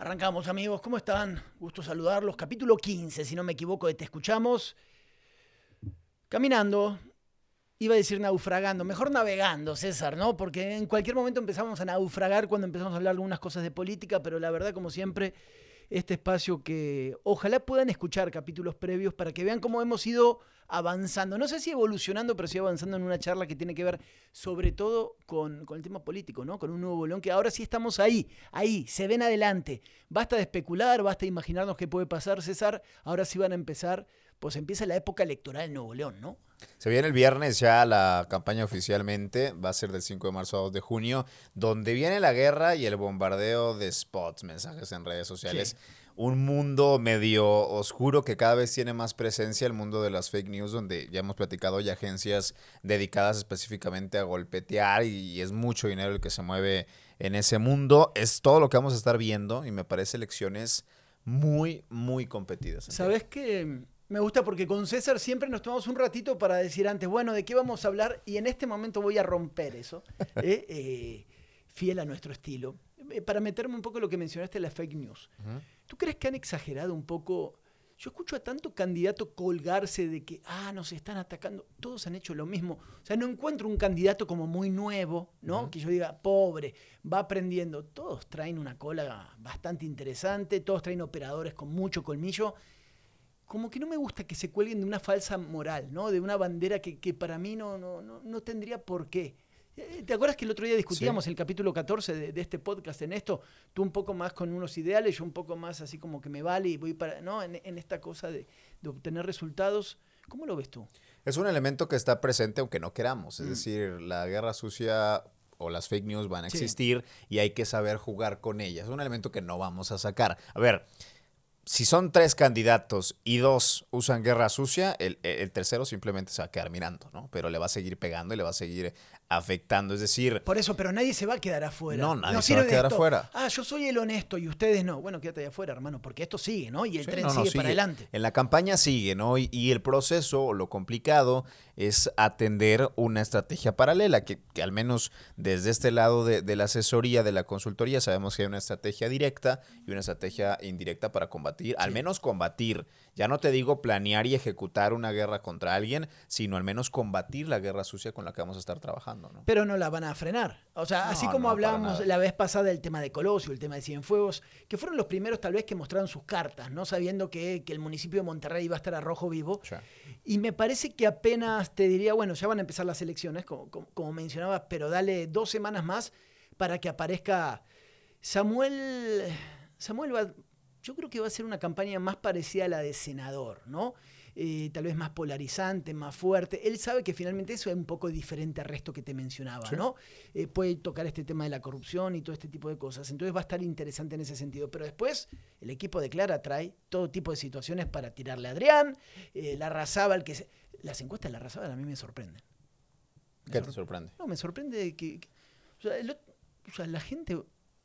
Arrancamos amigos, ¿cómo están? Gusto saludarlos. Capítulo 15, si no me equivoco, de Te Escuchamos. Caminando, iba a decir naufragando, mejor navegando, César, ¿no? Porque en cualquier momento empezamos a naufragar cuando empezamos a hablar algunas cosas de política, pero la verdad, como siempre, este espacio que ojalá puedan escuchar capítulos previos para que vean cómo hemos ido avanzando. No sé si evolucionando, pero sí avanzando en una charla que tiene que ver sobre todo con, el tema político, ¿no? Con un nuevo bolón que ahora sí estamos ahí, ahí, se ven adelante. Basta de especular, basta de imaginarnos qué puede pasar, César. Ahora sí van a empezar, pues empieza la época electoral en Nuevo León, ¿no? Se viene el viernes ya la campaña oficialmente, va a ser del 5 de marzo a 2 de junio, donde viene la guerra y el bombardeo de spots, mensajes en redes sociales un mundo medio oscuro que cada vez tiene más presencia, el mundo de las fake news, donde ya hemos platicado, hay agencias dedicadas específicamente a golpetear y, es mucho dinero el que se mueve en ese mundo. Es todo lo que vamos a estar viendo y me parece elecciones muy, muy competidas. ¿Sabes qué? Me gusta porque con César siempre nos tomamos un ratito para decir antes, bueno, ¿de qué vamos a hablar? Y en este momento voy a romper eso, ¿eh? Eh, fiel a nuestro estilo, eh, para meterme un poco en lo que mencionaste, la fake news. ¿Tú crees que han exagerado un poco? Yo escucho a tanto candidato colgarse de que, ah, nos están atacando. Todos han hecho lo mismo. O sea, no encuentro un candidato como muy nuevo, ¿no? Que yo diga, pobre, va aprendiendo. Todos traen una cola bastante interesante, todos traen operadores con mucho colmillo. Como que no me gusta que se cuelguen de una falsa moral, ¿no? De una bandera que, que para mí no, no, no, no tendría por qué. Eh, ¿Te acuerdas que el otro día discutíamos el capítulo 14 de, este podcast en esto? Tú un poco más con unos ideales, yo un poco más así como que me vale y voy para, ¿no? En, esta cosa de, obtener resultados. ¿Cómo lo ves tú? Es un elemento que está presente aunque no queramos. Es mm. decir, la guerra sucia o las fake news van a existir y hay que saber jugar con ellas. Es un elemento que no vamos a sacar. A ver, si son tres candidatos y dos usan guerra sucia, el, el, tercero simplemente se va a quedar mirando, ¿no? Pero le va a seguir pegando y le va a seguir afectando. Es decir. Por eso, pero nadie se va a quedar afuera. No, nadie se va a quedar afuera. Ah, yo soy el honesto y ustedes no. Bueno, quédate ahí afuera, hermano, porque esto sigue, ¿no? Y el tren sigue, para adelante. En la campaña sigue, ¿no? Y, el proceso, lo complicado, es atender una estrategia paralela, que, al menos desde este lado de, la asesoría, de la consultoría, sabemos que hay una estrategia directa y una estrategia indirecta para combatir, al menos combatir ya no te digo planear y ejecutar una guerra contra alguien, sino al menos combatir la guerra sucia con la que vamos a estar trabajando. ¿no? Pero no la van a frenar. O sea, así como hablábamos la vez pasada del tema de Colosio, el tema de Cienfuegos, que fueron los primeros tal vez que mostraron sus cartas, ¿no? Sabiendo que, el municipio de Monterrey iba a estar a rojo vivo. Y me parece que apenas te diría, bueno, ya van a empezar las elecciones, como, como mencionabas, pero dale dos semanas más para que aparezca Samuel. Samuel va, yo creo que va a ser una campaña más parecida a la de senador, ¿no? Eh, tal vez más polarizante, más fuerte. Él sabe que finalmente eso es un poco diferente al resto que te mencionaba, ¿no? Eh, puede tocar este tema de la corrupción y todo este tipo de cosas. Entonces va a estar interesante en ese sentido. Pero después el equipo de Clara trae todo tipo de situaciones para tirarle a Adrián, eh, la Razábal, que las encuestas de la Razábal a mí me sorprenden. ¿Qué te sorprende? No, me sorprende que, o, sea, la gente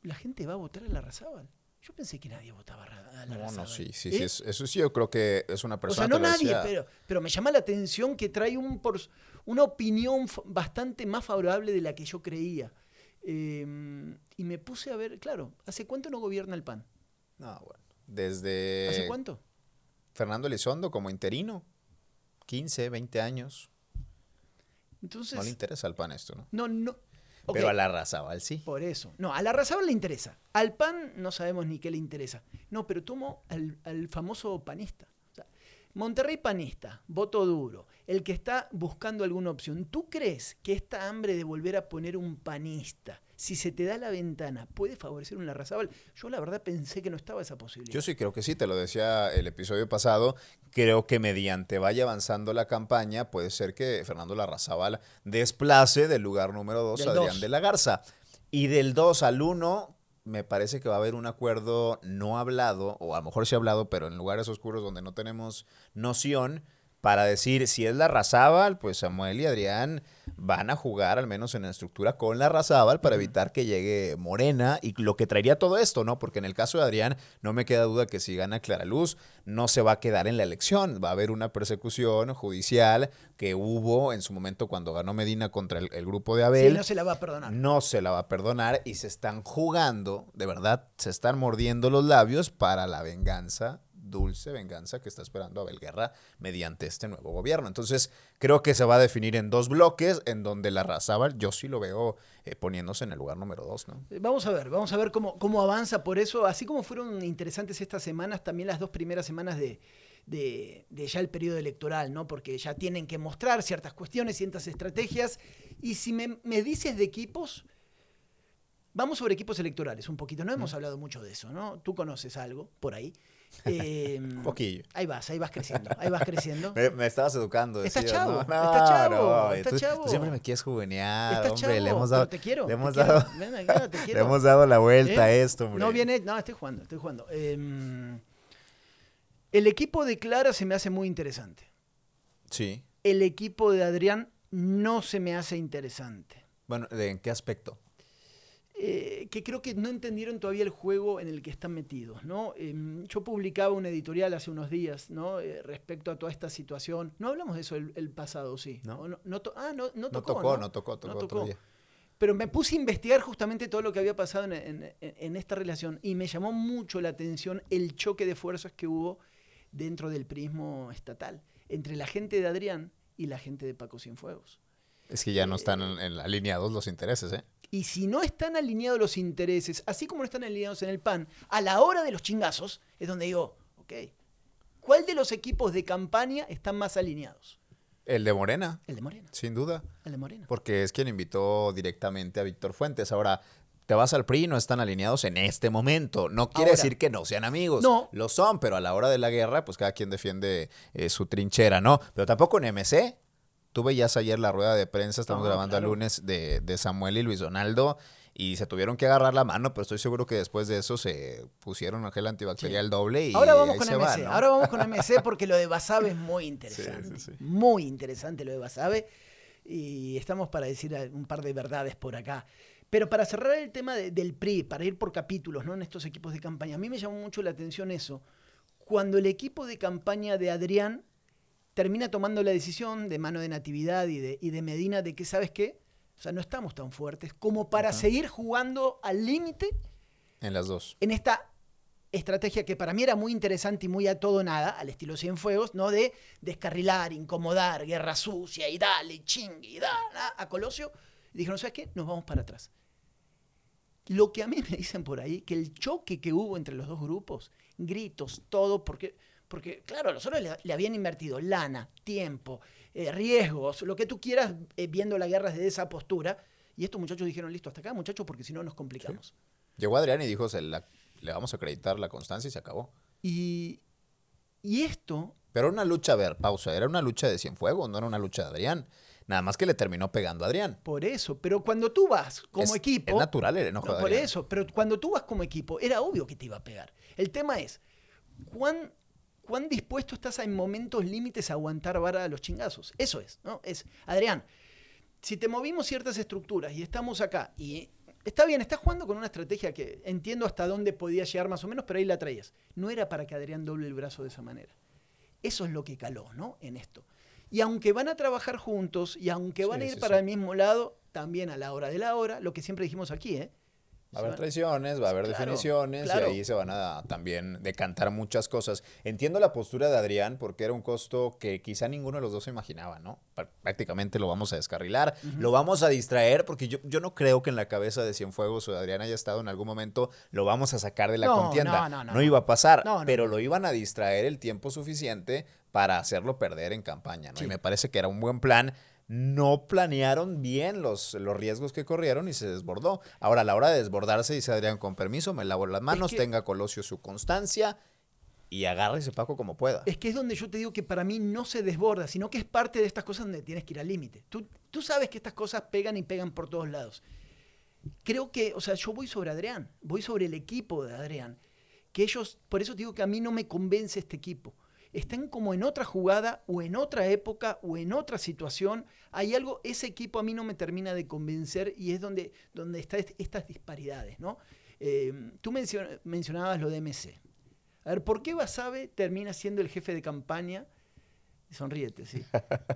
la gente va a votar a la Razábal. Yo pensé que nadie votaba a la No, no, sí, sí, sí. Eso sí, yo creo que es una persona. O sea, no nadie, pero, pero me llama la atención que trae un por, una opinión bastante más favorable de la que yo creía. Em, y me puse a ver, claro, ¿hace cuánto no gobierna el PAN? No, bueno. Desde. ¿Hace cuánto? Fernando Elizondo como interino. 15, 20 años. Entonces, no le interesa al PAN esto, ¿no? No, no, pero a la Razabal sí. Por eso. No, a la Razabal le interesa. Al PAN no sabemos ni qué le interesa. No, pero tomo al, famoso panista. Monterrey panista, voto duro, el que está buscando alguna opción. ¿Tú crees que esta hambre de volver a poner un panista si se te da la ventana, ¿puede favorecer un Larrazábal? Yo la verdad pensé que no estaba esa posibilidad. Yo sí creo que sí, te lo decía el episodio pasado. Creo que mediante vaya avanzando la campaña, puede ser que Fernando Larrazábal desplace del lugar número 2 a Adrián de la Garza. Y del 2 al 1, me parece que va a haber un acuerdo no hablado, o a lo mejor sí hablado, pero en lugares oscuros donde no tenemos noción, para decir si es la Razábal, pues Samuel y Adrián van a jugar al menos en la estructura con la Razábal para evitar que llegue Morena y lo que traería todo esto, ¿no? Porque en el caso de Adrián no me queda duda que si gana Clara Luz no se va a quedar en la elección, va a haber una persecución judicial que hubo en su momento cuando ganó Medina contra el, el grupo de Abel. Sí, no se la va a perdonar. No se la va a perdonar y se están jugando, de verdad, se están mordiendo los labios para la venganza dulce venganza que está esperando Abel Guerra mediante este nuevo gobierno. Entonces, creo que se va a definir en dos bloques, en donde la Razábal, yo sí lo veo eh, poniéndose en el lugar número dos, ¿no? Eh, Vamos a ver, vamos a ver cómo, cómo avanza por eso. Así como fueron interesantes estas semanas, también las dos primeras semanas de, de, de ya el periodo electoral, ¿no? Porque ya tienen que mostrar ciertas cuestiones, ciertas estrategias. Y si me, me dices de equipos, vamos sobre equipos electorales un poquito. No hemos hablado mucho de eso, ¿no? Tú conoces algo por ahí. Eh, poquillo. Ahí vas, ahí vas creciendo, ahí vas creciendo. Me, me estabas educando. Está decías, chavo, ¿no? está chavo, no, está tú- chavo. Tú siempre me quieres juvenear, Está hombre. chavo, le hemos dado, te quiero. le te hemos quiero. dado, Ven te le quiero. hemos dado la vuelta a ¿Eh? esto, hombre. No viene, no, estoy jugando, estoy jugando. Em, el equipo de Clara se me hace muy interesante. Sí. El equipo de Adrián no se me hace interesante. Bueno, ¿de ¿en qué aspecto? Eh, que creo que no entendieron todavía el juego en el que están metidos, ¿no? Em, yo publicaba un editorial hace unos días, ¿no? Eh, respecto a toda esta situación. No hablamos de eso el, el pasado, sí. ¿No? ¿O no to- ah, no, no No tocó. tocó, no tocó, tocó No otro tocó. día. Pero me puse a investigar justamente todo lo que había pasado en, en- en- en esta relación y me llamó mucho la atención el choque de fuerzas que hubo dentro del prismo estatal entre la gente de Adrián y la gente de Paco Cienfuegos. Es que ya no están en- en- alineados los intereses, ¿eh? Y si no están alineados los intereses, así como no están alineados en el PAN, a la hora de los chingazos es donde digo, ok, ¿cuál de los equipos de campaña están más alineados? El de Morena, El de Morena, sin duda. el de Morena. Porque es quien invitó directamente a Víctor Fuentes. Ahora, te vas al PRI, no están alineados en este momento. No quiere Ahora. decir que no sean amigos. No. Lo son, pero a la hora de la guerra, pues cada quien defiende eh, su trinchera, ¿no? Pero tampoco en MC. Tú veías ayer la rueda de prensa, estamos No, grabando claro. el lunes, de, de Samuel y Luis Donaldo. Y se tuvieron que agarrar la mano, pero estoy seguro que después de eso se pusieron gel antibacterial doble y Ahora vamos con se MC. va, ¿no? Ahora vamos con MC porque lo de Basabe es muy interesante. sí, sí. Muy interesante lo de Basabe. Y estamos para decir un par de verdades por acá. Pero para cerrar el tema de- del PRI, para ir por capítulos ¿no? en estos equipos de campaña, a mí me llamó mucho la atención eso. Cuando el equipo de campaña de Adrián termina tomando la decisión de mano de Natividad y de, y de Medina de que, ¿sabes qué? O sea, no estamos tan fuertes como para Ajá. seguir jugando al límite En las dos. en esta estrategia que para mí era muy interesante y muy a todo nada, al estilo Cienfuegos, ¿no? De descarrilar, incomodar, guerra sucia y dale, chingue y dale a Colosio. Y dijeron, ¿sabes qué? Nos vamos para atrás. Lo que a mí me dicen por ahí, que el choque que hubo entre los dos grupos, gritos, todo, porque, porque claro, los otros le, le habían invertido lana, tiempo, eh, riesgos, lo que tú quieras, eh, viendo la guerra desde esa postura. Y estos muchachos dijeron, listo, hasta acá, muchachos, porque si no nos complicamos. Llegó Adrián y dijo, "Se la- le vamos a acreditar la constancia y se acabó. Y, y esto, Pero era una lucha, a ver, pausa, era una lucha de Cienfuegos, no era una lucha de Adrián. Nada más que le terminó pegando a Adrián. por eso, pero cuando tú vas como Es- equipo... Es natural el enojo No, de por Adrián. eso, pero cuando tú vas como equipo, era obvio que te iba a pegar. El tema es, ¿cuán, cuán dispuesto estás a, en momentos límites a aguantar vara a los chingazos? Eso es, ¿no? Es, Adrián, si te movimos ciertas estructuras y estamos acá, y está bien, estás jugando con una estrategia que entiendo hasta dónde podía llegar más o menos, pero ahí la traías. No era para que Adrián doble el brazo de esa manera. Eso es lo que caló, ¿no? En esto. Y aunque van a trabajar juntos y aunque van a ir sí, para sí. el mismo lado, también a la hora de la hora, lo que siempre dijimos aquí, ¿eh? Va a haber traiciones, va a haber Claro, definiciones claro. y ahí se van a también decantar muchas cosas. Entiendo la postura de Adrián porque era un costo que quizá ninguno de los dos se imaginaba, ¿no? Pr- Prácticamente lo vamos a descarrilar, lo vamos a distraer porque yo, yo no creo que en la cabeza de Cienfuegos o de Adrián haya estado en algún momento lo vamos a sacar de la No, contienda. no, no, no. iba a pasar, No, no, pero no. lo iban a distraer el tiempo suficiente para hacerlo perder en campaña, ¿no? Sí. Y me parece que era un buen plan no planearon bien los, los riesgos que corrieron y se desbordó. Ahora, a la hora de desbordarse, dice Adrián, con permiso, me lavo las manos, que- tenga Colosio su constancia y agárrese Paco como pueda. Es que es donde yo te digo que para mí no se desborda, sino que es parte de estas cosas donde tienes que ir al límite. Tú, tú sabes que estas cosas pegan y pegan por todos lados. Creo que, o sea, yo voy sobre Adrián, voy sobre el equipo de Adrián, que ellos, por eso te digo que a mí no me convence este equipo. Están como en otra jugada o en otra época o en otra situación. Hay algo, ese equipo a mí no me termina de convencer y es donde, donde están estas disparidades, ¿no? Eh, tú mencionabas lo de MC. A ver, ¿por qué Basabe termina siendo el jefe de campaña? Sonríete, sí,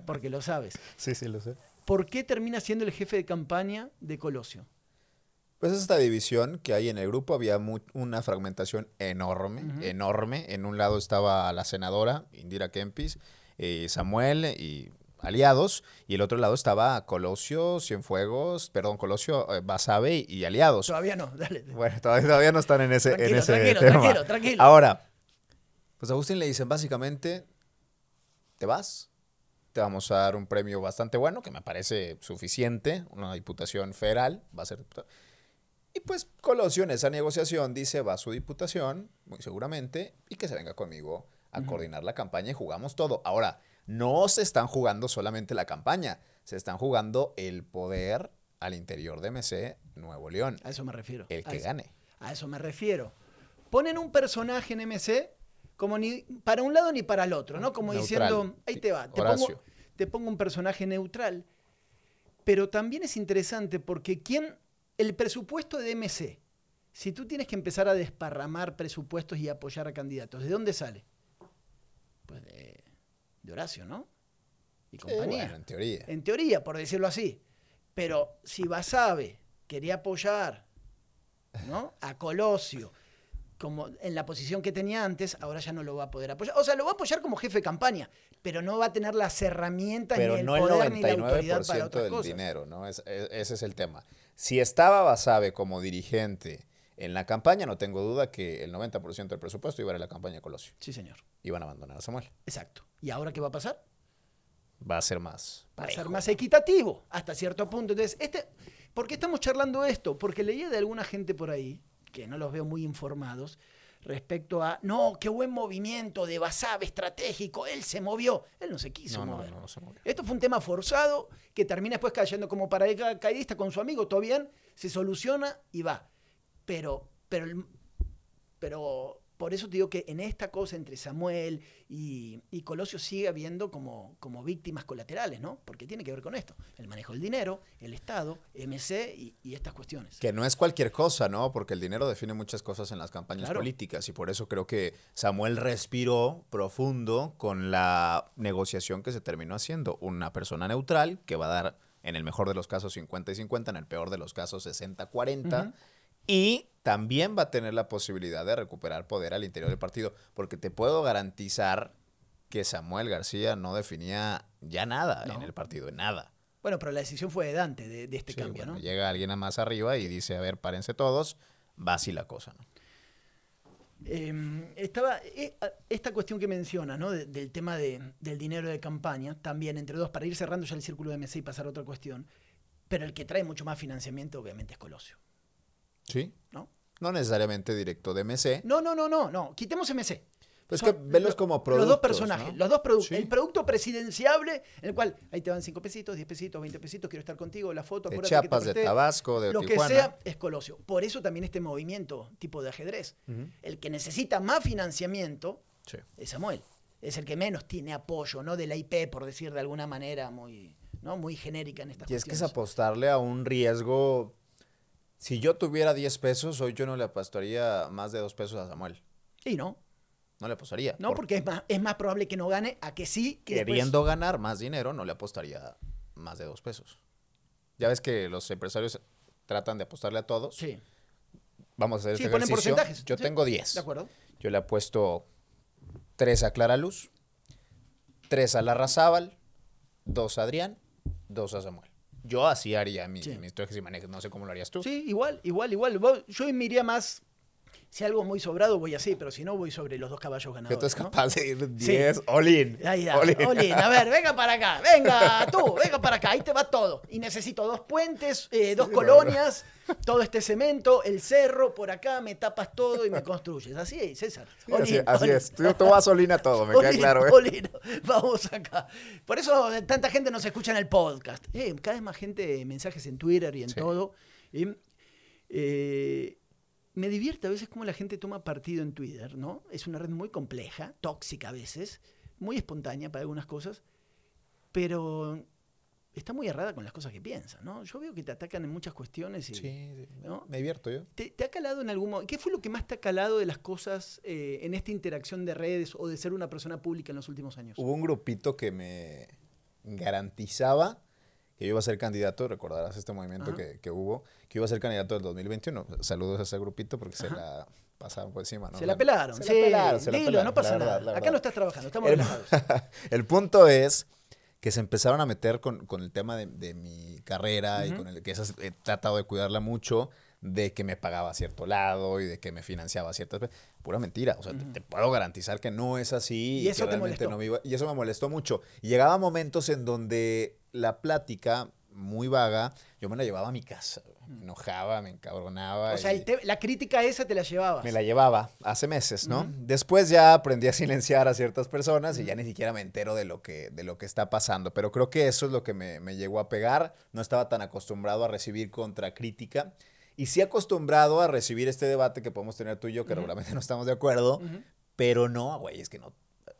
porque lo sabes. sí, sí, lo sé. ¿Por qué termina siendo el jefe de campaña de Colosio? Pues es esta división que hay en el grupo, había una fragmentación enorme, enorme. En un lado estaba la senadora Indira Kempis, eh, Samuel y aliados, y el otro lado estaba Colosio, Cienfuegos, perdón, Colosio, eh, Basabe y, aliados. Todavía no, dale. Bueno, todavía, no están en ese, tranquilo, en ese tranquilo, tema. Tranquilo, tranquilo. Ahora, pues a Agustín le dicen básicamente, te vas, te vamos a dar un premio bastante bueno, que me parece suficiente, una diputación federal, va a ser y pues Colosio en esa negociación dice, va a su diputación, muy seguramente, y que se venga conmigo a coordinar la campaña y jugamos todo. Ahora, no se están jugando solamente la campaña, se están jugando el poder al interior de MC Nuevo León. A eso me refiero. El que gane. A eso me refiero. Ponen un personaje en MC como ni para un lado ni para el otro, ¿no? Como diciendo, ahí te va, te pongo, te pongo un personaje neutral. Pero también es interesante porque ¿quién el presupuesto de MC, si tú tienes que empezar a desparramar presupuestos y apoyar a candidatos, ¿de dónde sale? Pues de, Horacio, ¿no? Y compañía. en teoría. En teoría, por decirlo así. Pero si Basabe quería apoyar ¿no? a Colosio, como en la posición que tenía antes, ahora ya no lo va a poder apoyar. O sea, lo va a apoyar como jefe de campaña, pero no va a tener las herramientas ni el poder ni la autoridad para otras del dinero, ¿no? ese es el tema. Si estaba Basabe como dirigente en la campaña, no tengo duda que el 90% del presupuesto iba a ir a la campaña de Colosio. Sí, señor. Iban a abandonar a Samuel. Exacto. ¿Y ahora qué va a pasar? Va a ser más. Va a ser más equitativo hasta cierto punto. Entonces, este, ¿por qué estamos charlando esto? Porque leía de alguna gente por ahí que no los veo muy informados, respecto a, no, qué buen movimiento de Basabe estratégico, él se movió. Él no se quiso mover. Esto fue un tema forzado que termina después cayendo como paracaidista con su amigo, todo bien, se soluciona y va. Pero, pero, pero por eso te digo que en esta cosa entre Samuel y, Colosio sigue habiendo como, como víctimas colaterales, ¿no? Porque tiene que ver con esto, el manejo del dinero, el Estado, MC y, estas cuestiones. Que no es cualquier cosa, ¿no? Porque el dinero define muchas cosas en las campañas políticas y por eso creo que Samuel respiró profundo con la negociación que se terminó haciendo. Una persona neutral que va a dar, en el mejor de los casos, 50 y 50, en el peor de los casos, 60-40. Y también va a tener la posibilidad de recuperar poder al interior del partido, porque te puedo garantizar que Samuel García no definía ya nada en el partido, nada. Bueno, pero la decisión fue de Dante, de, este cambio, ¿no? Llega alguien a más arriba y dice, a ver, párense todos, va así la cosa, ¿no? Em, estaba eh, esta cuestión que menciona, ¿no? del tema del dinero de campaña, también entre dos, para ir cerrando ya el círculo de MC y pasar a otra cuestión, pero el que trae mucho más financiamiento obviamente es Colosio. Sí. ¿No? No necesariamente directo de MC. No, no, no, no, no. Quitemos MC. Pues que velos como productos. Los dos personajes, los dos productos. El producto presidenciable, en el cual ahí te van 5 pesitos, 10 pesitos, 20 pesitos, quiero estar contigo, la foto. De Chiapas, de Tabasco, de Lo que sea es Colosio. Por eso también este movimiento tipo de ajedrez. El que necesita más financiamiento es Samuel. Es el que menos tiene apoyo, ¿no? De la IP, por decir de alguna manera muy, ¿no? muy genérica en estas Y es que es apostarle a un riesgo si yo tuviera 10 pesos, hoy yo no le apostaría más de 2 pesos a Samuel. Y no. No le apostaría. No, porque es más, es más probable que no gane a que sí. Queriendo ganar más dinero, no le apostaría más de 2 pesos. Ya ves que los empresarios tratan de apostarle a todos. Sí. Vamos a hacer sí, este ponen porcentajes. Yo tengo 10. De acuerdo. Yo le apuesto 3 a Clara Luz, 3 a Larrazábal, 2 a Adrián, 2 a Samuel. Yo así haría mis, mis trajes y manejes. No sé cómo lo harías tú. Sí, igual, igual, igual. Yo me iría más si algo muy sobrado, voy así, pero si no, voy sobre los dos caballos ganadores. Tú es capaz de ir 10, sí. all in. Ahí A ver, venga para acá, venga tú, venga para acá, ahí te va todo. Y necesito dos puentes, eh, dos colonias, todo este cemento, el cerro, por acá, me tapas todo y me construyes. Así es, César. así, es. Tú, vas all a todo, me queda claro. ¿eh? Vamos acá. Por eso tanta gente nos escucha en el podcast. Eh, cada vez más gente, mensajes en Twitter y en todo. Eh, me divierte a veces cómo la gente toma partido en Twitter, ¿no? Es una red muy compleja, tóxica a veces, muy espontánea para algunas cosas, pero está muy errada con las cosas que piensa, ¿no? Yo veo que te atacan en muchas cuestiones y... Sí, ¿no? me divierto yo. ¿Te, te ha calado en algún momento? ¿Qué fue lo que más te ha calado de las cosas eh, en esta interacción de redes o de ser una persona pública en los últimos años? Hubo un grupito que me garantizaba que yo iba a ser candidato, recordarás este movimiento que, que hubo, que iba a ser candidato del 2021. Saludos a ese grupito porque se la pasaron por encima, ¿no? se la pelaron, se sí. la pelaron, se la Dilo, pelaron, no pasa verdad, nada. Acá no estás trabajando, estamos El- relajados. El punto es que se empezaron a meter con, con el tema de, de mi carrera y con el que he tratado de cuidarla mucho, de que me pagaba a cierto lado y de que me financiaba a ciertas ve- Pura mentira. O sea, te- puedo garantizar que no es así Y y, eso te molestó. no me iba- Y eso me molestó mucho. Y llegaba momentos en donde la plática muy vaga, yo me la llevaba a mi casa. Me enojaba, me encabronaba. O sea, el la crítica esa te la llevabas. me la llevaba hace meses, ¿no? Después ya aprendí a silenciar a ciertas personas y ya ni siquiera me entero de lo que, de lo que está pasando. Pero creo que eso es lo que me, me llegó a pegar. No estaba tan acostumbrado a recibir contracrítica. Y sí acostumbrado a recibir este debate que podemos tener tú y yo, que Ujú. regularmente no estamos de acuerdo. Ujú. Pero no, güey, es que no.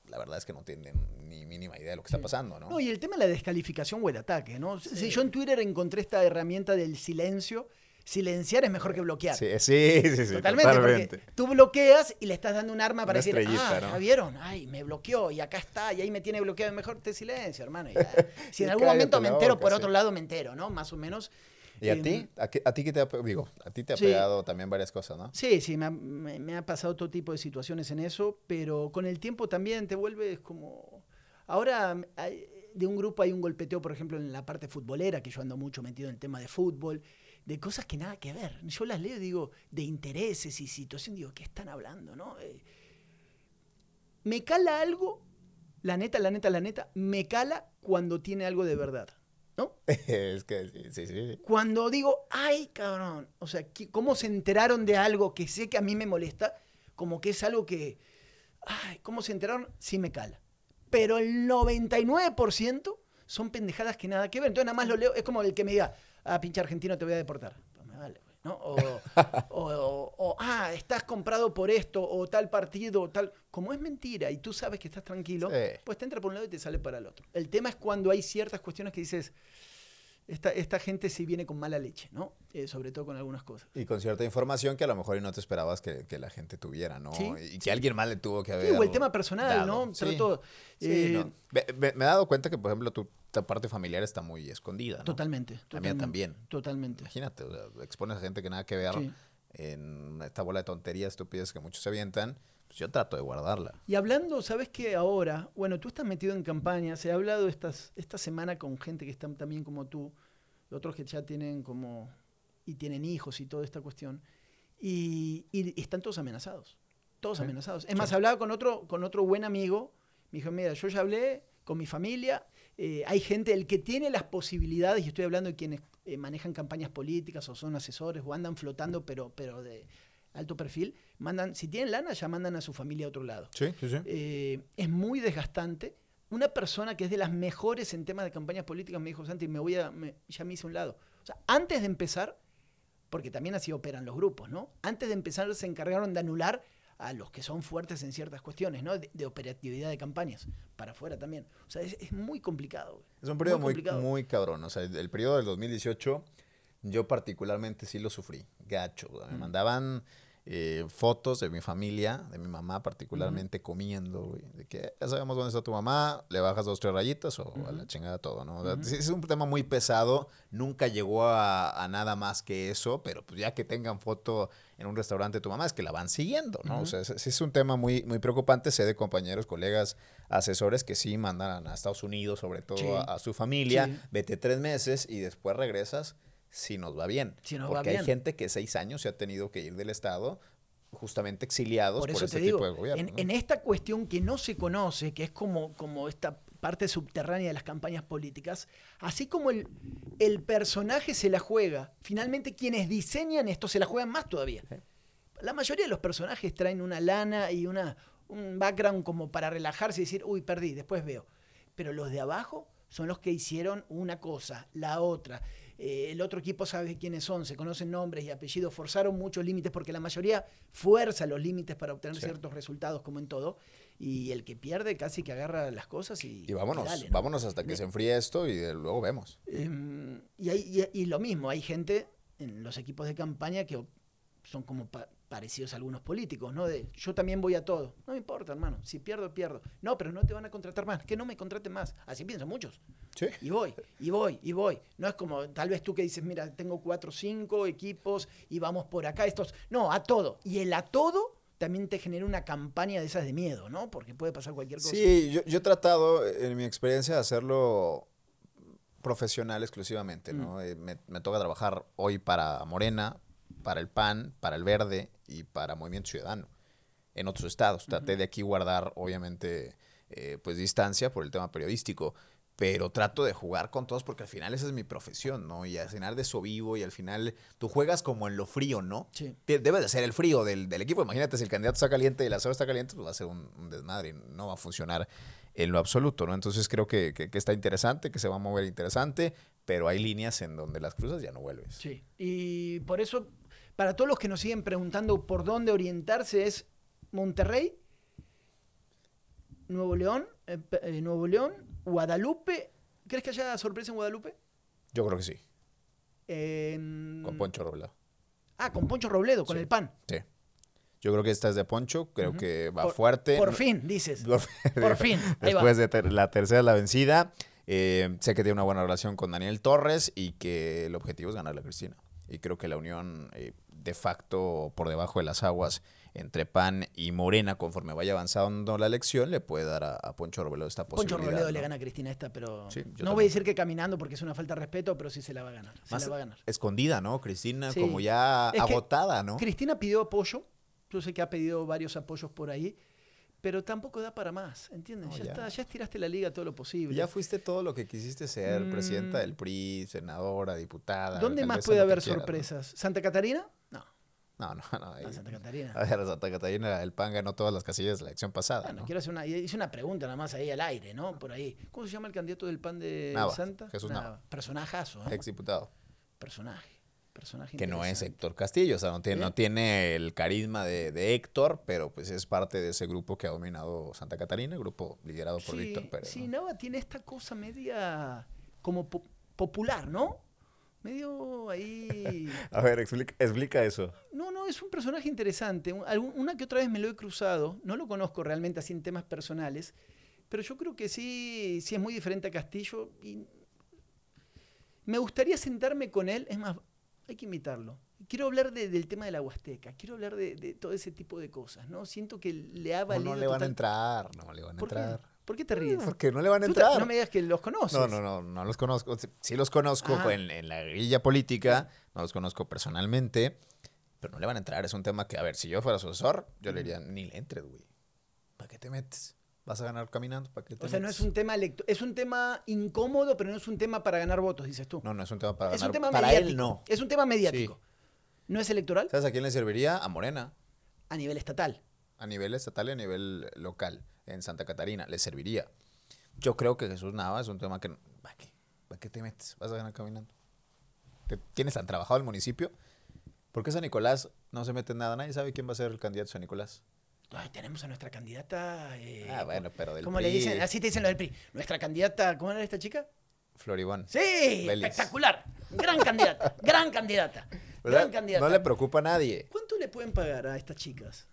La verdad es que no tienen ni mínima idea de lo que Sí. está pasando, ¿no? No, y el tema de la descalificación o el ataque, ¿no? Si Sí. yo en Twitter encontré esta herramienta del silencio, silenciar es mejor que bloquear. Sí, sí, sí, sí, Totalmente, totalmente. porque tú bloqueas y le estás dando un arma para Una decir, ah, ¿no? ¿ya vieron? Ay, me bloqueó y acá está, y ahí me tiene bloqueado, mejor te silencio, hermano. ya. Si en algún momento me entero, boca, por sí. otro lado me entero, ¿no? Más o menos. ¿Y a ti? ¿A, qué- a ti qué te ha, digo, a ti te ha Sí. pegado también varias cosas, ¿no? Sí, sí, me ha, me- me ha pasado todo tipo de situaciones en eso, pero con el tiempo también te vuelves como... Ahora hay- de un grupo hay un golpeteo, por ejemplo, en la parte futbolera, que yo ando mucho metido en el tema de fútbol, de cosas que nada que ver. Yo las leo y digo, de intereses y situación, digo, ¿qué están hablando? no? Eh, me cala algo, la neta, la neta, la neta, me cala cuando tiene algo de verdad. Es que sí, sí, sí. Cuando digo, ay, cabrón, o sea, ¿qué- ¿cómo se enteraron de algo que sé que a mí me molesta? Como que es algo que, ay, ¿cómo se enteraron? Sí me cala. Pero el 99% son pendejadas que nada que ver. Entonces nada más lo leo, es como el que me diga, ah, pinche argentino, te voy a deportar. Pues me vale, ¿no? O, o- o- o, ah, estás comprado por esto, o tal partido, o tal. Como es mentira y tú sabes que estás tranquilo, Sí. pues te entra por un lado y te sale para el otro. El tema es cuando hay ciertas cuestiones que dices, esta, esta gente sí viene con mala leche, ¿no? Eh, sobre todo con algunas cosas. Y con cierta información que a lo mejor no te esperabas que, que la gente tuviera, ¿no? Sí, y que alguien más le tuvo que haber. Sí, o el tema personal, dado. ¿no? Sí, Trato, sí, eh, no. Me, me- me he dado cuenta que, por ejemplo, tu, tu parte familiar está muy escondida. ¿no? Totalmente. La mía totalmente, también. Totalmente. Imagínate, o sea, expones a gente que nada que ver en esta bola de tonterías estúpidas que muchos se avientan. Pues yo trato de guardarla. Y hablando, ¿sabes qué? Ahora, bueno, tú estás metido en campaña, se ha hablado estas, esta semana con gente que están también como tú, otros que ya tienen como, y tienen hijos y toda esta cuestión, y, y están todos amenazados, todos Sí, amenazados. Es más, hablaba con otro, con otro buen amigo, me dijo, mira, yo ya hablé con mi familia, eh, hay gente, el que tiene las posibilidades, y estoy hablando de quienes eh, manejan campañas políticas o son asesores o andan flotando, pero, pero de alto perfil, mandan, si tienen lana, ya mandan a su familia a otro lado. Sí, sí, sí. Eh, es muy desgastante. Una persona que es de las mejores en temas de campañas políticas me dijo, Santi, me voy a, me- ya me hice un lado. O sea, antes de empezar, porque también así operan los grupos, ¿no? Antes de empezar se encargaron de anular a los que son fuertes en ciertas cuestiones, ¿no? De, de operatividad de campañas, para afuera también. O sea, es, es muy complicado. güey. Es un periodo muy, complicado. muy cabrón. O sea, el, el periodo del 2018, yo particularmente sí lo sufrí. Gacho. Me Mm. mandaban eh, fotos de mi familia, de mi mamá particularmente comiendo, güey. De que ya sabemos dónde está tu mamá, le bajas dos, tres rayitas o a la chingada todo, ¿no? O sea, sí, es un tema muy pesado. Nunca llegó a, a nada más que eso, pero pues ya que tengan foto en un restaurante de tu mamá es que la van siguiendo, ¿no? O sea, es- un tema muy, muy preocupante. Sé de compañeros, colegas, asesores que sí mandan a Estados Unidos, sobre todo Sí. a, a su familia, Sí. vete tres meses y después regresas si nos va bien. Si nos va Porque bien. hay gente que seis años se ha tenido que ir del Estado justamente exiliados Por por, eso este te digo, tipo de gobierno. en, ¿no? en esta cuestión que no se conoce, que es como, como esta parte subterránea de las campañas políticas, así como el, el personaje se la juega, finalmente quienes diseñan esto se la juegan más todavía. Sí. La mayoría de los personajes traen una lana y una, un background como para relajarse y decir, uy, perdí, después veo. Pero los de abajo son los que hicieron una cosa, la otra. Eh, el otro equipo sabe quiénes son, se conocen nombres y apellidos, forzaron muchos límites porque la mayoría fuerza los límites para obtener ciertos resultados, como en todo. Y el que pierde casi que agarra las cosas y. Y vámonos, vámonos hasta que se enfríe esto y luego vemos. Em, y, hay, y, lo mismo, hay gente en los equipos de campaña que son como parecidos a algunos políticos, ¿no? De yo también voy a todo. No me importa, hermano. Si pierdo, pierdo. No, pero no te van a contratar más. Que no me contraten más. Así piensan muchos. Sí. Y voy, y voy, y voy. No es como tal vez tú que dices, mira, tengo cuatro o cinco equipos y vamos por acá. Estos. No, a todo. Y el a todo también te genera una campaña de esas de miedo, ¿no? Porque puede pasar cualquier cosa. Sí, yo, he tratado, en mi experiencia, de hacerlo profesional exclusivamente, ¿no? Mm. Eh, me, me toca trabajar hoy para Morena, para el PAN, para el Verde y para Movimiento Ciudadano en otros estados. Traté de aquí guardar, obviamente, eh, pues distancia por el tema periodístico, pero trato de jugar con todos porque al final esa es mi profesión, ¿no? Y al final de eso vivo y al final tú juegas como en lo frío, ¿no? Sí. Debe de ser el frío del, equipo. Imagínate si el candidato está caliente y el asado está caliente, pues va a ser un, desmadre y no va a funcionar en lo absoluto, ¿no? Entonces creo que, que, está interesante, que se va a mover interesante, pero hay líneas en donde las cruzas ya no vuelves. Sí, y por eso para todos los que nos siguen preguntando por dónde orientarse, es Monterrey, Nuevo León, eh, eh, Nuevo León, Guadalupe. ¿Crees que haya sorpresa en Guadalupe? Yo creo que sí. Con Poncho Robledo. Ah, con Poncho Robledo, con el pan. Sí. Yo creo que esta es de Poncho, creo que va fuerte. Por fin, dices. Por, fin. Después de la tercera la vencida. Eh, sé que tiene una buena relación con Daniel Torres y que el objetivo es ganarle a Cristina y creo que la unión eh, de facto por debajo de las aguas entre PAN y Morena, conforme vaya avanzando la elección, le puede dar a, Poncho Robledo esta posibilidad. Poncho Robledo le gana a Cristina esta, pero no voy a decir que caminando porque es una falta de respeto, pero sí se la va a ganar. Se la va a ganar. Escondida, ¿no? Cristina como ya agotada, ¿no? Cristina pidió apoyo, yo sé que ha pedido varios apoyos por ahí, pero tampoco da para más, ¿entiendes? ya, Está, ya estiraste la liga todo lo posible. Ya fuiste todo lo que quisiste ser, presidenta del mm. PRI, senadora, diputada. ¿Dónde más puede haber sorpresas? ¿Santa Catarina? No. No, no, no. Ah, Santa Catarina. A ver, Santa Catarina, el PAN ganó todas las casillas de la elección pasada. Bueno, quiero hacer una, hice una pregunta nada más ahí al aire, ¿no? Por ahí. ¿Cómo se llama el candidato del PAN de Santa? Jesús Nava. Personajazo, ¿eh? Exdiputado. Personaje personaje que no es Héctor Castillo, o sea, no tiene, no tiene el carisma de, Héctor, pero pues es parte de ese grupo que ha dominado Santa Catarina, el grupo liderado por Víctor Pérez. Sí, Nava tiene esta cosa media como popular, ¿no? Medio ahí... A ver, explica, eso. No, no, es un personaje interesante. Una que otra vez me lo he cruzado, no lo conozco realmente así en temas personales, pero yo creo que sí, sí es muy diferente a Castillo y me gustaría sentarme con él, es más, hay que imitarlo. Quiero hablar del tema de la Huasteca, quiero hablar de, todo ese tipo de cosas, ¿no? Siento que le ha valido. No, le van a entrar, no le van a entrar. ¿Por qué te ríes? Porque no le van a entrar. no me digas que los conoces. No, no, no, no los conozco. Sí los conozco ah. en, la guerrilla política, no los conozco personalmente, pero no le van a entrar. Es un tema que, a ver, si yo fuera su asesor, yo le diría, ni le entres, güey. ¿Para qué te metes? Vas a ganar caminando. ¿para qué te o sea, no es un tema es un tema incómodo, pero no es un tema para ganar votos, dices tú. No, no es un tema para es ganar. Un tema para él no. Es un tema mediático. ¿No es electoral? ¿Sabes a quién le serviría? A Morena. A nivel estatal. A nivel estatal y a nivel local. En Santa Catarina le serviría. Yo creo que Jesús Nava es un tema que... ¿Para qué? ¿Para qué te metes? Vas a ganar caminando. ¿Tienes tan trabajado el municipio? ¿Por qué San Nicolás no se mete en nada? Nadie sabe quién va a ser el candidato de San Nicolás tenemos a nuestra candidata. Eh, ah, bueno, pero del ¿Cómo le dicen? Así te dicen lo del PRI. Nuestra candidata, ¿cómo era esta chica? Floribón. Sí, espectacular. Gran candidata, gran candidata. Gran candidata. No le preocupa a nadie. ¿Cuánto le pueden pagar a estas chicas?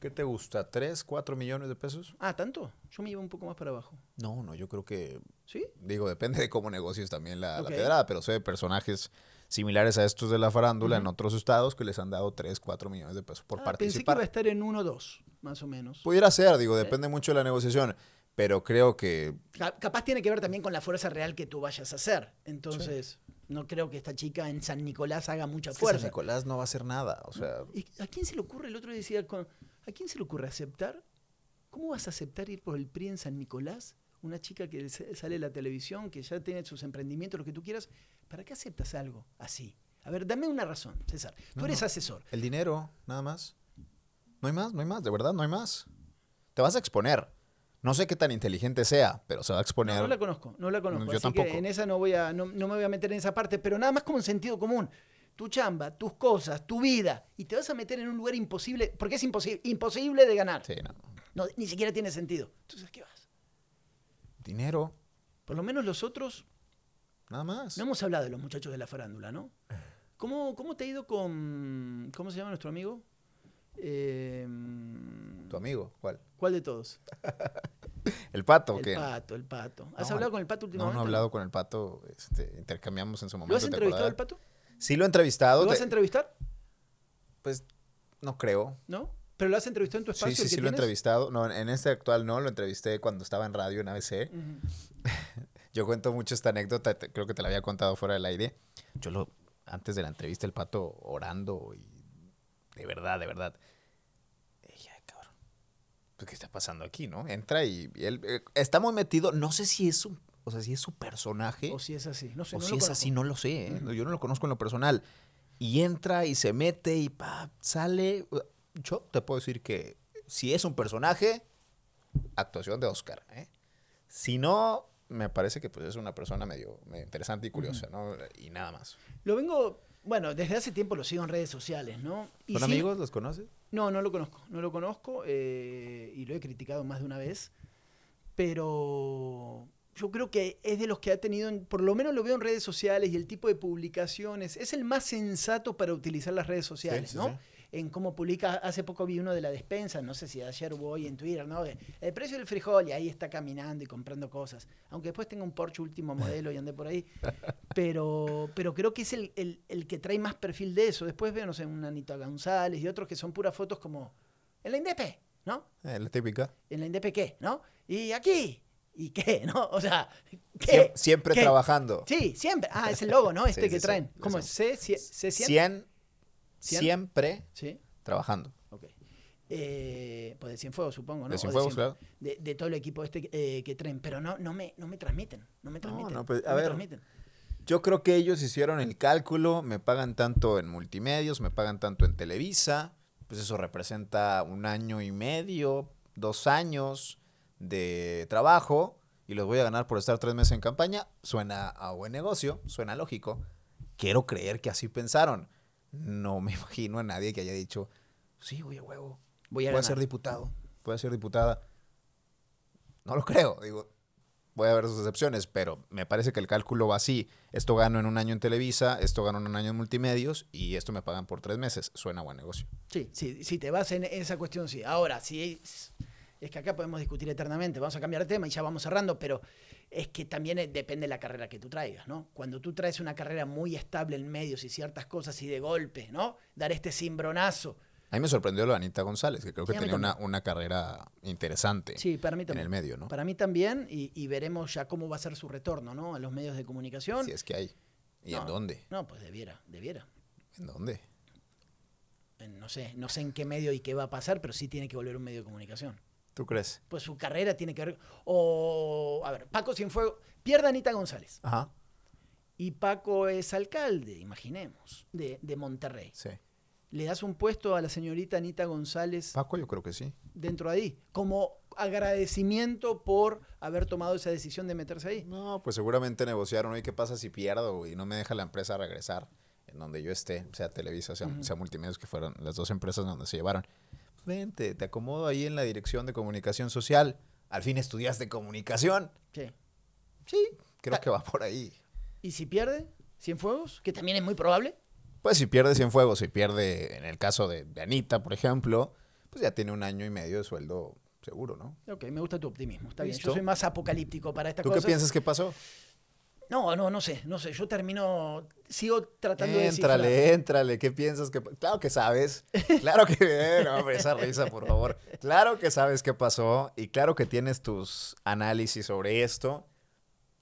¿Qué te gusta? ¿Tres, cuatro millones de pesos? Ah, ¿tanto? Yo me llevo un poco más para abajo. No, no, yo creo que... ¿Sí? Digo, depende de cómo negocies también la, la pedrada, pero sé de personajes similares a estos de la farándula en otros estados que les han dado 3, 4 millones de pesos por ah, participar. Pensé que iba a estar en 1 2, más o menos. Pudiera ser, digo, depende mucho de la negociación, pero creo que... Capaz tiene que ver también con la fuerza real que tú vayas a hacer. Entonces, no creo que esta chica en San Nicolás haga mucha fuerza. San Nicolás no va a hacer nada, o sea... ¿A quién se le ocurre, el otro decía, ¿a quién se le ocurre aceptar? ¿Cómo vas a aceptar ir por el PRI en San Nicolás? Una chica que sale de la televisión, que ya tiene sus emprendimientos, lo que tú quieras. ¿Para qué aceptas algo así? A ver, dame una razón, César. Tú eres asesor. El dinero, nada más. No hay más, no hay más, de verdad, no hay más. Te vas a exponer. No sé qué tan inteligente sea, pero se va a exponer. No, no la conozco, no la conozco. Yo así tampoco. que en esa no voy a, no, no me voy a meter en esa parte, pero nada más como en sentido común. Tu chamba, tus cosas, tu vida, y te vas a meter en un lugar imposible, porque es imposible, imposible de ganar. Sí, no. No, ni siquiera tiene sentido. Entonces, ¿qué vas? Dinero, Por lo menos los otros, nada más. no hemos hablado de los muchachos de la farándula, ¿no? ¿Cómo, cómo te ha ido con, ¿cómo se llama nuestro amigo? Eh, ¿Tu amigo? ¿Cuál? ¿Cuál de todos? ¿El pato o El qué? pato, el pato. ¿Has No, hablado con el pato No, últimamente? no he hablado con el pato. este, intercambiamos en su momento. ¿Lo has ¿te entrevistado al pato? Sí, lo he entrevistado. ¿Lo vas a entrevistar? Pues no creo. ¿No? ¿Pero lo has entrevistado en tu Sí, espacio? sí, el sí que lo he tienes? entrevistado. No, en este actual no, lo entrevisté cuando estaba en radio en ABC. Ujú. Yo cuento mucho esta anécdota, te- creo que te la había contado fuera del aire. Yo lo, antes de la entrevista, el pato orando y de verdad, de verdad. "Ay, cabrón, pues, ¿qué está pasando aquí, no? Entra y, y él eh, está muy metido, no sé si es un, o sea, si es su personaje O si es así. No sé, o no si lo es conozco. así, no lo sé. ¿eh? Ujú. Yo no lo conozco en lo personal. Y entra y se mete y pa, sale. Yo te puedo decir que si es un personaje, actuación de Oscar. ¿eh? Si no, me parece que pues, es una persona medio, medio interesante y curiosa, ¿no? Y nada más. Lo vengo, bueno, desde hace tiempo lo sigo en redes sociales, ¿no? Y ¿Son sí- amigos? ¿Los conoces? No, no lo conozco, no lo conozco eh, y lo he criticado más de una vez, pero yo creo que es de los que ha tenido, en- por lo menos lo veo en redes sociales y el tipo de publicaciones, es el más sensato para utilizar las redes sociales, sí, ¿no? En cómo publica, hace poco vi uno de la despensa, no sé si ayer o hoy en Twitter, ¿no? El precio del frijol y ahí está caminando y comprando cosas, aunque después tenga un Porsche último modelo y ande por ahí, pero, pero creo que es el, el- el que trae más perfil de eso. Después veo, no sé, un Anita González y otros que son puras fotos como en la Indepe, ¿no? Eh, la típica. En la Indepe qué, ¿no? Y aquí, ¿y qué, no? O sea, ¿qué? Siem- siempre ¿Qué? trabajando. Sí, siempre. Ah, es el logo, ¿no? Este Sí, que sí, sí, traen. ¿Cómo es? ¿C? ¿C? ¿C100? Cien, ¿Cien? siempre Sí, trabajando. ok. Eh, pues de Cienfuegos, supongo, ¿no? De Cienfuegos, Cien- claro. De, de todo el equipo este eh, que traen. Pero no, no, me, no me transmiten. No me transmiten. no, pues, a ver. transmiten. Yo creo que ellos hicieron el cálculo, me pagan tanto en multimedios, me pagan tanto en Televisa, pues eso representa un año y medio, dos años de trabajo y los voy a ganar por estar tres meses en campaña. Suena a buen negocio, suena lógico. Quiero creer que así pensaron. No me imagino a nadie que haya dicho, sí, voy a huevo, Voy a voy a ganar. ser diputado, voy a ser diputada. No lo creo, digo, voy a ver sus excepciones, pero me parece que el cálculo va así. Esto gano en un año en Televisa, esto gano en un año en multimedios y esto me pagan por tres meses. Suena buen negocio. Sí, sí, si te vas en esa cuestión, sí. Ahora, si es, es que acá podemos discutir eternamente, vamos a cambiar de tema y ya vamos cerrando, pero es que también eh, depende de la carrera que tú traigas, ¿no? Cuando tú traes una carrera muy estable en medios y ciertas cosas y de golpe, ¿no? Dar este cimbronazo. A mí me sorprendió lo de Anita González, que creo que Sí, tenía una, una carrera interesante Sí, para mí en el medio, ¿no? Para mí también, y, y veremos ya cómo va a ser su retorno, ¿no? A los medios de comunicación. Si es que hay. ¿Y No. en dónde? No, pues debiera, debiera. ¿En dónde? No sé, no sé en qué medio y qué va a pasar, pero sí tiene que volver un medio de comunicación. ¿Tú crees? Pues su carrera tiene que ver. O, a ver, Paco Cienfuegos, pierde a Anita González. Ajá. Y Paco es alcalde, imaginemos, de, de Monterrey. Sí. Le das un puesto a la señorita Anita González Paco, yo creo que sí. dentro de ahí, como agradecimiento por haber tomado esa decisión de meterse ahí. No, pues seguramente negociaron. Oye, ¿qué pasa si pierdo y no me deja la empresa regresar en donde yo esté? Sea Televisa, sea, Ujú. sea Multimedios, que fueron las dos empresas donde se llevaron. Vente, te acomodo ahí en la dirección de comunicación social. Al fin estudiaste comunicación. Sí. Sí, creo Ta- que va por ahí. ¿Y si pierde? ¿Cienfuegos? Que también es muy probable. Pues si pierde Cienfuegos, si pierde, en el caso de, de Anita, por ejemplo, pues ya tiene un año y medio de sueldo seguro, ¿no? Ok, me gusta tu optimismo. Está bien. Yo soy más apocalíptico para estas ¿Tú cosas. qué piensas que pasó? No, no, no sé, no sé. Yo termino, sigo tratando de Éntrale, éntrale, ¿qué piensas que Claro que sabes, claro que eh, no, hombre, esa risa, por favor. Claro que sabes qué pasó y claro que tienes tus análisis sobre esto.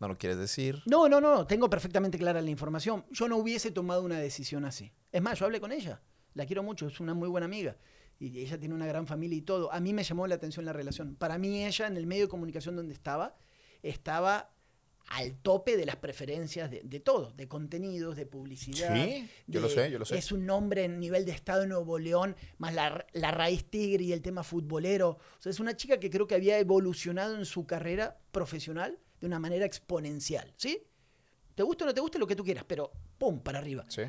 No lo quieres decir. No, no, no, tengo perfectamente clara la información. Yo no hubiese tomado una decisión así. Es más, yo hablé con ella. La quiero mucho, es una muy buena amiga. Y ella tiene una gran familia y todo. A mí me llamó la atención la relación. Para mí ella, en el medio de comunicación donde estaba, estaba al tope de las preferencias de, de todo, de contenidos, de publicidad. Sí, yo de- lo sé, yo lo sé. Es un nombre en nivel de Estado de Nuevo León, más la, la raíz tigre y el tema futbolero. O sea, es una chica que creo que había evolucionado en su carrera profesional de una manera exponencial, ¿sí? Te gusta o no te gusta lo que tú quieras, pero ¡pum! para arriba. Sí.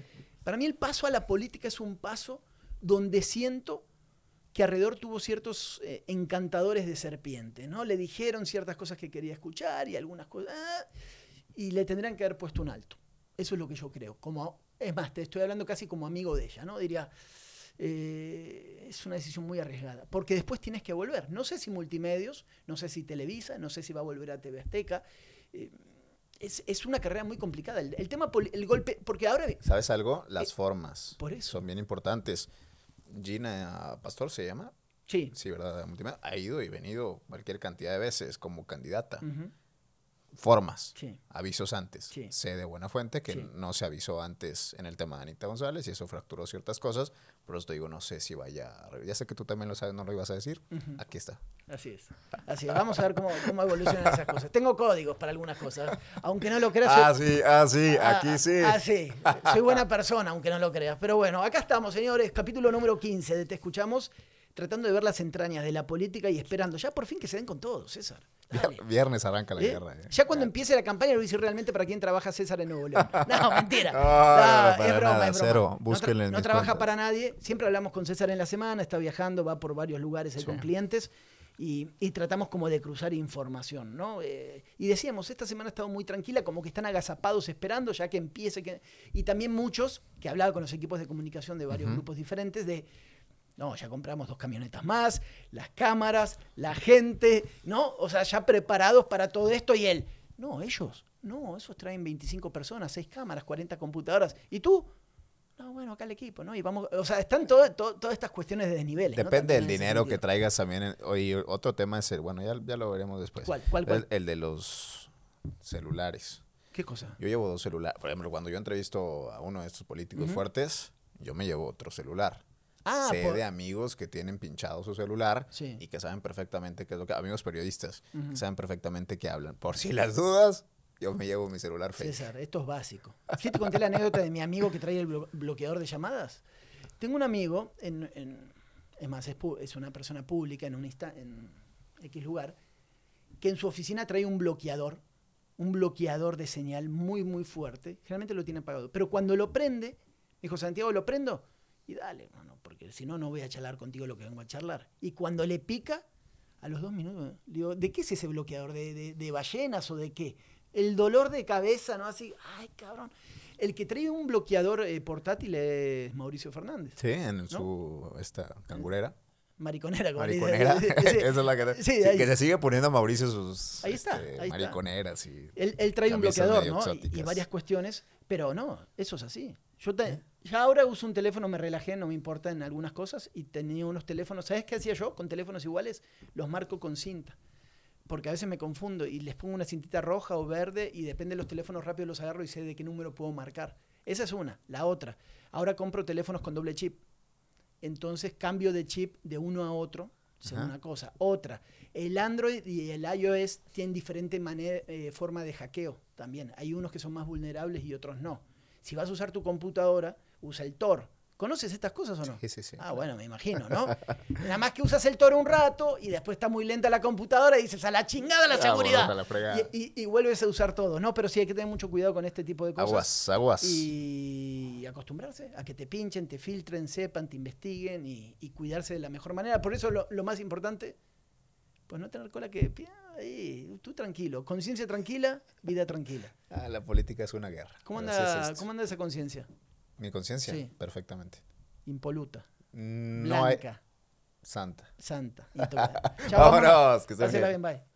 Para mí el paso a la política es un paso donde siento que alrededor tuvo ciertos eh, encantadores de serpiente, ¿no? Le dijeron ciertas cosas que quería escuchar y algunas cosas... ah, y le tendrían que haber puesto un alto. Eso es lo que yo creo. Como, es más, te estoy hablando casi como amigo de ella, ¿no? Diría, eh, es una decisión muy arriesgada. Porque después tienes que volver. No sé si multimedios, no sé si Televisa, no sé si va a volver a TV Azteca. eh, es, es una carrera muy complicada. El, el tema, el golpe, porque ahora ¿Sabes algo? Las formas por eso. son bien importantes. Gina Pastor se llama. Sí. Sí, ¿verdad? Ha ido y venido cualquier cantidad de veces como candidata. Formas. Sí. Avisos antes. Sí. Sé de buena fuente que Sí. no se avisó antes en el tema de Anita González y eso fracturó ciertas cosas. Pero te digo, no sé si vaya. a Ya sé que tú también lo sabes, no lo ibas a decir. Aquí está. Así es. Así es. Vamos a ver cómo, cómo evolucionan esas cosas. Tengo códigos para algunas cosas. Aunque no lo creas. soy- sí, ah, sí, Ah, Ah, sí. Soy buena persona, aunque no lo creas. Pero bueno, acá estamos, señores. Capítulo número 15 de Te Escuchamos. Tratando de ver las entrañas de la política y esperando ya por fin que se den con todo, César. Dale. Viernes arranca la ¿Eh? guerra. eh. Ya cuando empiece la campaña a decir realmente para quién trabaja César en Nuevo León. No, mentira. No, no, es broma, nada, es broma. cero. No tra- Búsquenle en No, mis trabaja cuentas. para nadie. Siempre hablamos con César en la semana, está viajando, va por varios lugares ahí Sí. con clientes y, y tratamos como de cruzar información, ¿no? Eh, y decíamos, esta semana ha estado muy tranquila, como que están agazapados esperando ya que empiece. Que... Y también muchos, que hablaba con los equipos de comunicación de varios grupos diferentes, de no, ya compramos dos camionetas más, las cámaras, la gente, ¿no? O sea, ya preparados para todo esto y él, no, ellos, no, esos traen 25 personas, 6 cámaras, 40 computadoras. ¿Y tú? No, bueno, acá el equipo, ¿no? Y vamos, o sea, están todo- todo- todas estas cuestiones de desniveles. Depende del dinero que traigas también. Oye, otro tema es el, bueno, ya, ya lo veremos después. ¿Cuál, cuál, cuál? El, el de los celulares. ¿Qué cosa? Yo llevo dos celulares. Por ejemplo, cuando yo entrevisto a uno de estos políticos fuertes, yo me llevo otro celular. Ah, sé por- de amigos que tienen pinchado su celular Sí. y que saben perfectamente qué es lo que... Amigos periodistas, que saben perfectamente qué hablan. Por si las dudas, yo me llevo mi celular fake. César, esto es básico. ¿Sí te conté la anécdota de mi amigo que trae el blo- bloqueador de llamadas? Tengo un amigo, en, en- es más, es, es una persona pública en, un insta- en X lugar, que en su oficina trae un bloqueador, un bloqueador de señal muy, muy fuerte. Generalmente lo tiene apagado. Pero cuando lo prende, dijo, Santiago, ¿lo prendo? Y dale, mano, porque si no, no voy a charlar contigo lo que vengo a charlar. Y cuando le pica, a los dos minutos, le digo, ¿de qué es ese bloqueador? ¿De, de- de ballenas o de qué? El dolor de cabeza, ¿no? Así, ay, cabrón. El que trae un bloqueador eh, portátil es Mauricio Fernández. Sí, en su esta cangurera. Mariconera, como le. Mariconera. Esa es la que, sí, sí, que se sigue poniendo a Mauricio sus Ahí está, este, ahí mariconeras y Él, él trae un bloqueador, ¿no? Y- varias cuestiones, pero no, eso es así. Yo te- ya ahora uso un teléfono, me relajé, no me importa en algunas cosas, y tenía unos teléfonos, ¿sabes qué hacía yo? Con teléfonos iguales, los marco con cinta. Porque a veces me confundo y les pongo una cintita roja o verde y depende de los teléfonos rápido los agarro y sé de qué número puedo marcar. Esa es una. La otra, ahora compro teléfonos con doble chip. Entonces cambio de chip de uno a otro, es una cosa. Otra, el Android y el iOS tienen diferente manera, eh, forma de hackeo también. Hay unos que son más vulnerables y otros no. Si vas a usar tu computadora, usa el Tor. ¿Conoces estas cosas o no? Sí, sí, sí. Ah, bueno, me imagino, ¿no? Nada más que usas el Tor un rato y después está muy lenta la computadora y dices, a la chingada la Ah, seguridad. la y, y- y vuelves a usar todo, ¿no? Pero sí hay que tener mucho cuidado con este tipo de cosas. Aguas, aguas. Y acostumbrarse a que te pinchen, te filtren, sepan, te investiguen y, y cuidarse de la mejor manera. Por eso lo, lo más importante, pues no tener cola que... ahí, tú tranquilo, conciencia tranquila, vida tranquila. Ah, la política es una guerra. ¿Cómo es anda. ¿cómo anda esa conciencia? Mi conciencia, Sí. perfectamente. Impoluta, No hay blanca, santa. santa. Chao, vámonos. Vámonos, que Pásela bien. bien, bye.